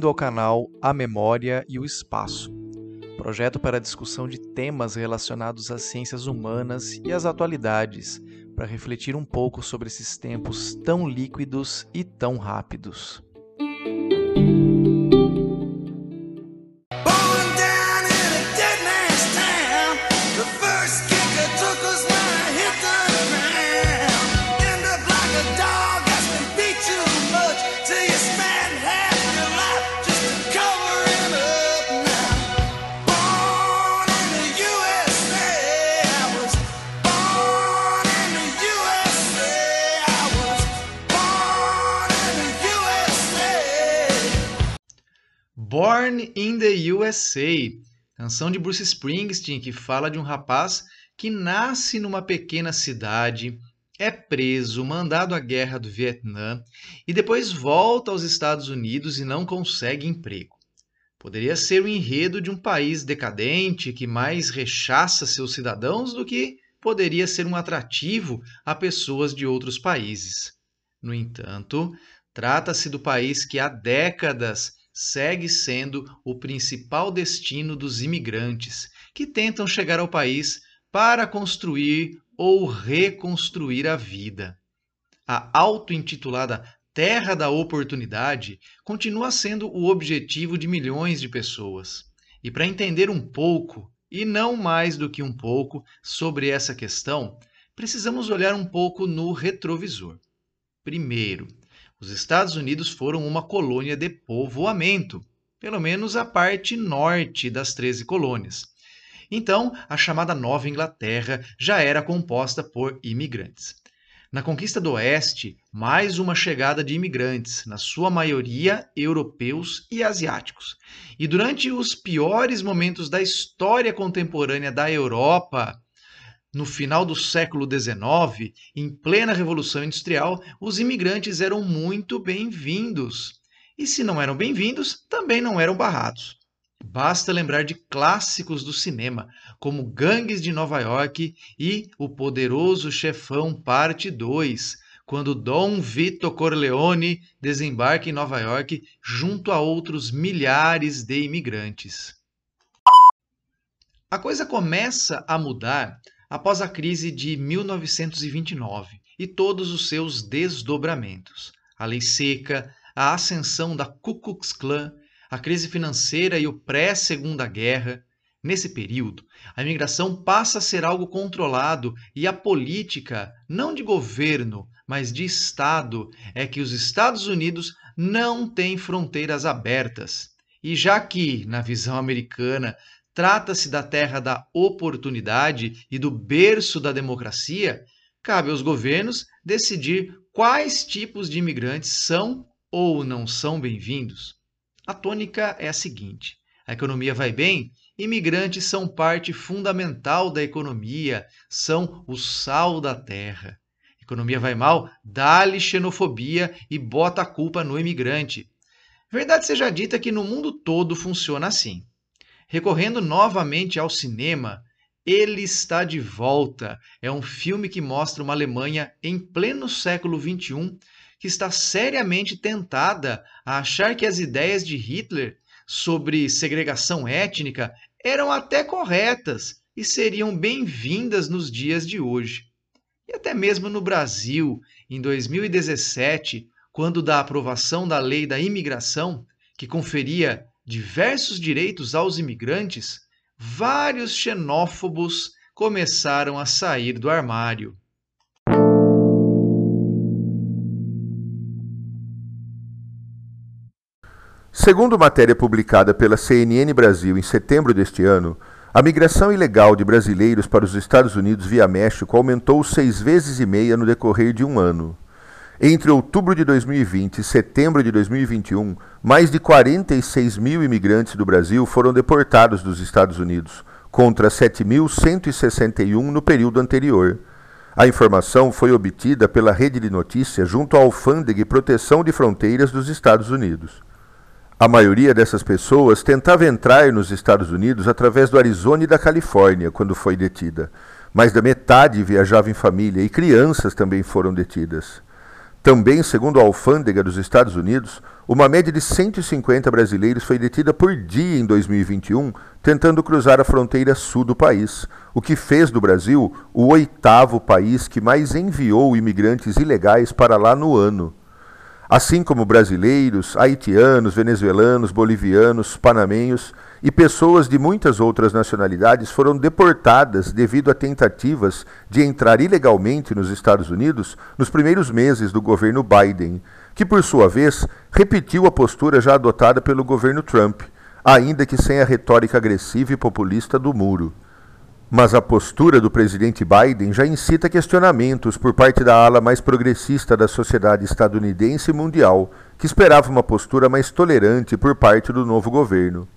Bem-vindo ao canal A Memória e o Espaço, projeto para discussão de temas relacionados às ciências humanas e às atualidades, para refletir um pouco sobre esses tempos tão líquidos e tão rápidos. Born in the USA, canção de Bruce Springsteen que fala de um rapaz que nasce numa pequena cidade, é preso, mandado à guerra do Vietnã e depois volta aos Estados Unidos e não consegue emprego. Poderia ser o enredo de um país decadente que mais rechaça seus cidadãos do que poderia ser um atrativo a pessoas de outros países. No entanto, trata-se do país que há décadas segue sendo o principal destino dos imigrantes que tentam chegar ao país para construir ou reconstruir a vida. A auto-intitulada Terra da Oportunidade continua sendo o objetivo de milhões de pessoas. E para entender um pouco, e não mais do que um pouco, sobre essa questão, precisamos olhar um pouco no retrovisor. Primeiro, os Estados Unidos foram uma colônia de povoamento, pelo menos a parte norte das 13 colônias. Então, a chamada Nova Inglaterra já era composta por imigrantes. Na conquista do Oeste, mais uma chegada de imigrantes, na sua maioria europeus e asiáticos. E durante os piores momentos da história contemporânea da Europa, no final do século XIX, em plena Revolução Industrial, os imigrantes eram muito bem-vindos. E se não eram bem-vindos, também não eram barrados. Basta lembrar de clássicos do cinema, como Gangues de Nova York e O Poderoso Chefão Parte 2, quando Dom Vito Corleone desembarca em Nova York junto a outros milhares de imigrantes. A coisa começa a mudar após a crise de 1929 e todos os seus desdobramentos. A lei seca, a ascensão da Ku Klux Klan, a crise financeira e o pré-segunda guerra. Nesse período, a imigração passa a ser algo controlado e a política, não de governo, mas de Estado, é que os Estados Unidos não têm fronteiras abertas. E já que, na visão americana, trata-se da terra da oportunidade e do berço da democracia, cabe aos governos decidir quais tipos de imigrantes são ou não são bem-vindos. A tônica é a seguinte: a economia vai bem, imigrantes são parte fundamental da economia, são o sal da terra. Economia vai mal, dá-lhe xenofobia e bota a culpa no imigrante. Verdade seja dita que no mundo todo funciona assim. Recorrendo novamente ao cinema, Ele está de volta. É um filme que mostra uma Alemanha em pleno século XXI que está seriamente tentada a achar que as ideias de Hitler sobre segregação étnica eram até corretas e seriam bem-vindas nos dias de hoje. E até mesmo no Brasil, em 2017, quando da aprovação da lei da imigração, que conferia diversos direitos aos imigrantes, vários xenófobos começaram a sair do armário. Segundo matéria publicada pela CNN Brasil em setembro deste ano, a migração ilegal de brasileiros para os Estados Unidos via México aumentou seis vezes e meia no decorrer de um ano. Entre outubro de 2020 e setembro de 2021, mais de 46 mil imigrantes do Brasil foram deportados dos Estados Unidos, contra 7.161 no período anterior. A informação foi obtida pela rede de notícias junto à Alfândega e Proteção de Fronteiras dos Estados Unidos. A maioria dessas pessoas tentava entrar nos Estados Unidos através do Arizona e da Califórnia quando foi detida. Mais da metade viajava em família e crianças também foram detidas. Também, segundo a alfândega dos Estados Unidos, uma média de 150 brasileiros foi detida por dia em 2021 tentando cruzar a fronteira sul do país, o que fez do Brasil o oitavo país que mais enviou imigrantes ilegais para lá no ano. Assim como brasileiros, haitianos, venezuelanos, bolivianos, panamenhos e pessoas de muitas outras nacionalidades foram deportadas devido a tentativas de entrar ilegalmente nos Estados Unidos nos primeiros meses do governo Biden, que, por sua vez, repetiu a postura já adotada pelo governo Trump, ainda que sem a retórica agressiva e populista do muro. Mas a postura do presidente Biden já incita questionamentos por parte da ala mais progressista da sociedade estadunidense e mundial, que esperava uma postura mais tolerante por parte do novo governo.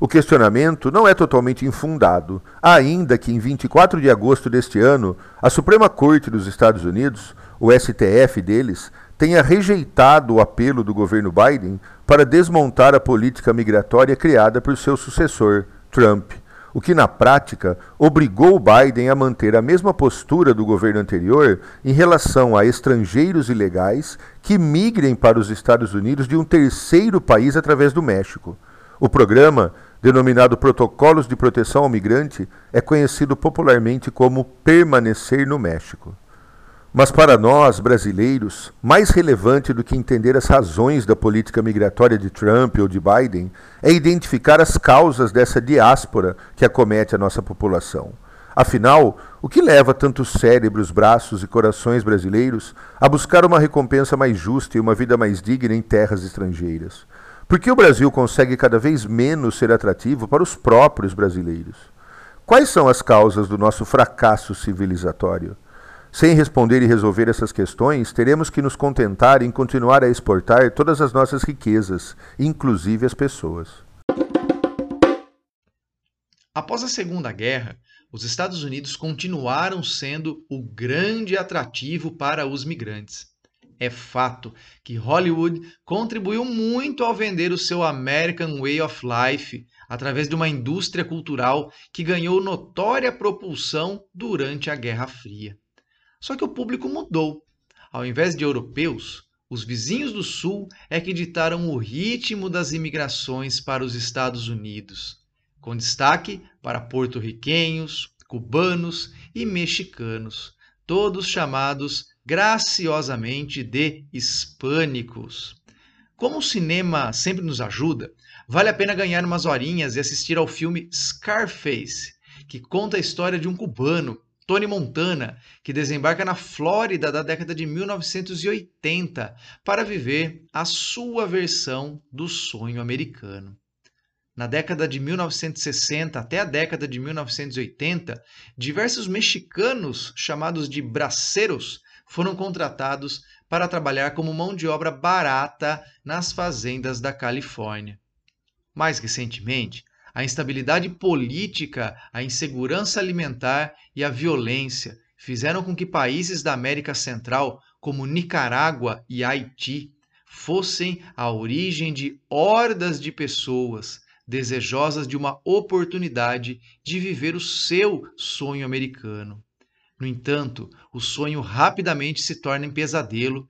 O questionamento não é totalmente infundado, ainda que em 24 de agosto deste ano, a Suprema Corte dos Estados Unidos, o STF deles, tenha rejeitado o apelo do governo Biden para desmontar a política migratória criada por seu sucessor, Trump, o que na prática obrigou Biden a manter a mesma postura do governo anterior em relação a estrangeiros ilegais que migrem para os Estados Unidos de um terceiro país através do México. O programa denominado Protocolos de Proteção ao Migrante, é conhecido popularmente como permanecer no México. Mas para nós, brasileiros, mais relevante do que entender as razões da política migratória de Trump ou de Biden é identificar as causas dessa diáspora que acomete a nossa população. Afinal, o que leva tantos cérebros, braços e corações brasileiros a buscar uma recompensa mais justa e uma vida mais digna em terras estrangeiras? Por que o Brasil consegue cada vez menos ser atrativo para os próprios brasileiros? Quais são as causas do nosso fracasso civilizatório? Sem responder e resolver essas questões, teremos que nos contentar em continuar a exportar todas as nossas riquezas, inclusive as pessoas. Após a Segunda Guerra, os Estados Unidos continuaram sendo o grande atrativo para os migrantes. É fato que Hollywood contribuiu muito ao vender o seu American Way of Life através de uma indústria cultural que ganhou notória propulsão durante a Guerra Fria. Só que o público mudou. Ao invés de europeus, os vizinhos do Sul é que ditaram o ritmo das imigrações para os Estados Unidos, com destaque para porto-riquenhos, cubanos e mexicanos, todos chamados graciosamente de hispânicos. Como o cinema sempre nos ajuda, vale a pena ganhar umas horinhas e assistir ao filme Scarface, que conta a história de um cubano, Tony Montana, que desembarca na Flórida da década de 1980 para viver a sua versão do sonho americano. Na década de 1960 até a década de 1980, diversos mexicanos chamados de braceros foram contratados para trabalhar como mão de obra barata nas fazendas da Califórnia. Mais recentemente, a instabilidade política, a insegurança alimentar e a violência fizeram com que países da América Central, como Nicarágua e Haiti, fossem a origem de hordas de pessoas desejosas de uma oportunidade de viver o seu sonho americano. No entanto, o sonho rapidamente se torna em pesadelo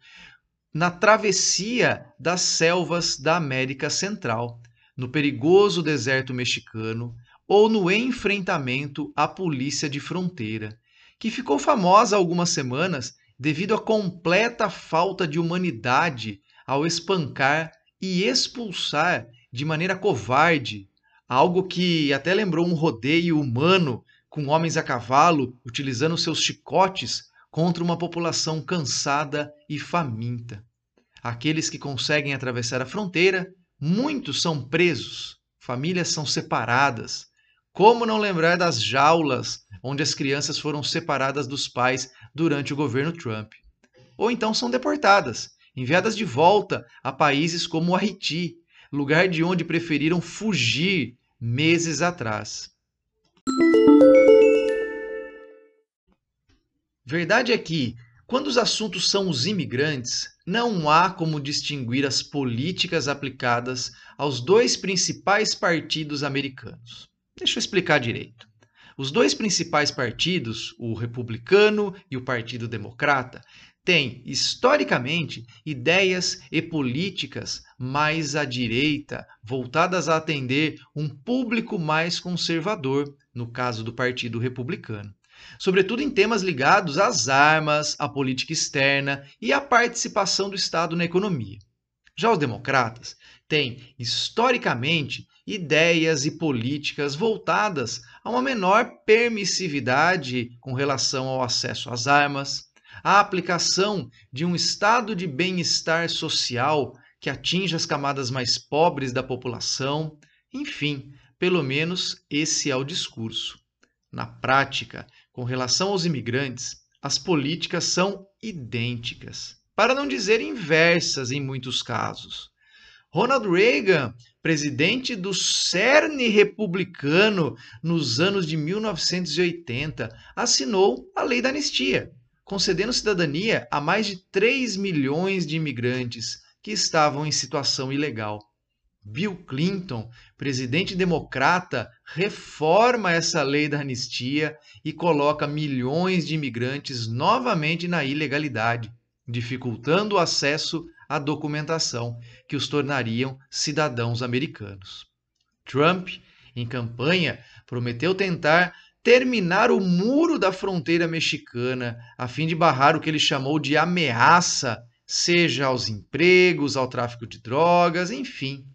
na travessia das selvas da América Central, no perigoso deserto mexicano ou no enfrentamento à polícia de fronteira, que ficou famosa algumas semanas devido à completa falta de humanidade ao espancar e expulsar de maneira covarde, algo que até lembrou um rodeio humano com homens a cavalo utilizando seus chicotes contra uma população cansada e faminta. Aqueles que conseguem atravessar a fronteira, muitos são presos, famílias são separadas. Como não lembrar das jaulas onde as crianças foram separadas dos pais durante o governo Trump? Ou então são deportadas, enviadas de volta a países como o Haiti, lugar de onde preferiram fugir meses atrás. Verdade é que, quando os assuntos são os imigrantes, não há como distinguir as políticas aplicadas aos dois principais partidos americanos. Deixa eu explicar direito. Os dois principais partidos, o Republicano e o Partido Democrata, têm, historicamente, ideias e políticas mais à direita, voltadas a atender um público mais conservador, no caso do Partido Republicano. Sobretudo em temas ligados às armas, à política externa e à participação do Estado na economia. Já os democratas têm, historicamente, ideias e políticas voltadas a uma menor permissividade com relação ao acesso às armas, a aplicação de um estado de bem-estar social que atinja as camadas mais pobres da população, enfim, pelo menos esse é o discurso. Na prática, com relação aos imigrantes, as políticas são idênticas, para não dizer inversas em muitos casos. Ronald Reagan, presidente do CERN republicano nos anos de 1980, assinou a Lei da Anistia, concedendo cidadania a mais de 3 milhões de imigrantes que estavam em situação ilegal. Bill Clinton, presidente democrata, reforma essa lei da anistia e coloca milhões de imigrantes novamente na ilegalidade, dificultando o acesso à documentação que os tornariam cidadãos americanos. Trump, em campanha, prometeu tentar terminar o muro da fronteira mexicana a fim de barrar o que ele chamou de ameaça, seja aos empregos, ao tráfico de drogas, enfim.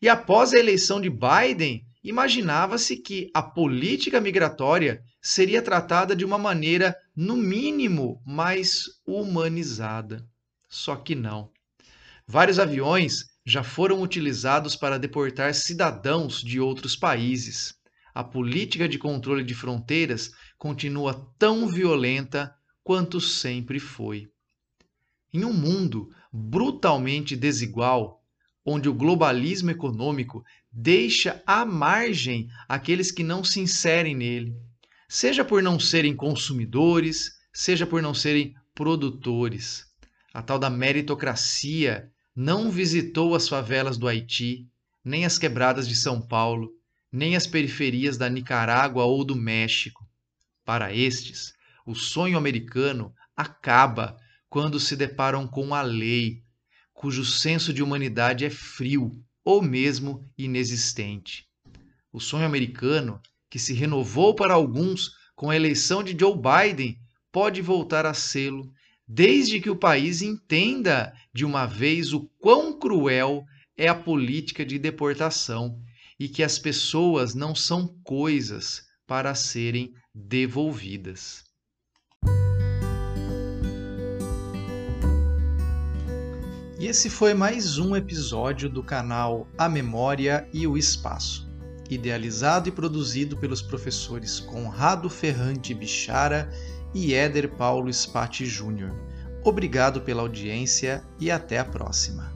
E após a eleição de Biden, imaginava-se que a política migratória seria tratada de uma maneira, no mínimo, mais humanizada. Só que não. Vários aviões já foram utilizados para deportar cidadãos de outros países. A política de controle de fronteiras continua tão violenta quanto sempre foi. Em um mundo brutalmente desigual, onde o globalismo econômico deixa à margem aqueles que não se inserem nele, seja por não serem consumidores, seja por não serem produtores. A tal da meritocracia não visitou as favelas do Haiti, nem as quebradas de São Paulo, nem as periferias da Nicarágua ou do México. Para estes, o sonho americano acaba quando se deparam com a lei, cujo senso de humanidade é frio ou mesmo inexistente. O sonho americano, que se renovou para alguns com a eleição de Joe Biden, pode voltar a sê-lo desde que o país entenda de uma vez o quão cruel é a política de deportação e que as pessoas não são coisas para serem devolvidas. E esse foi mais um episódio do canal A Memória e o Espaço, idealizado e produzido pelos professores Conrado Ferrante Bichara e Éder Paulo Spati Júnior. Obrigado pela audiência e até a próxima.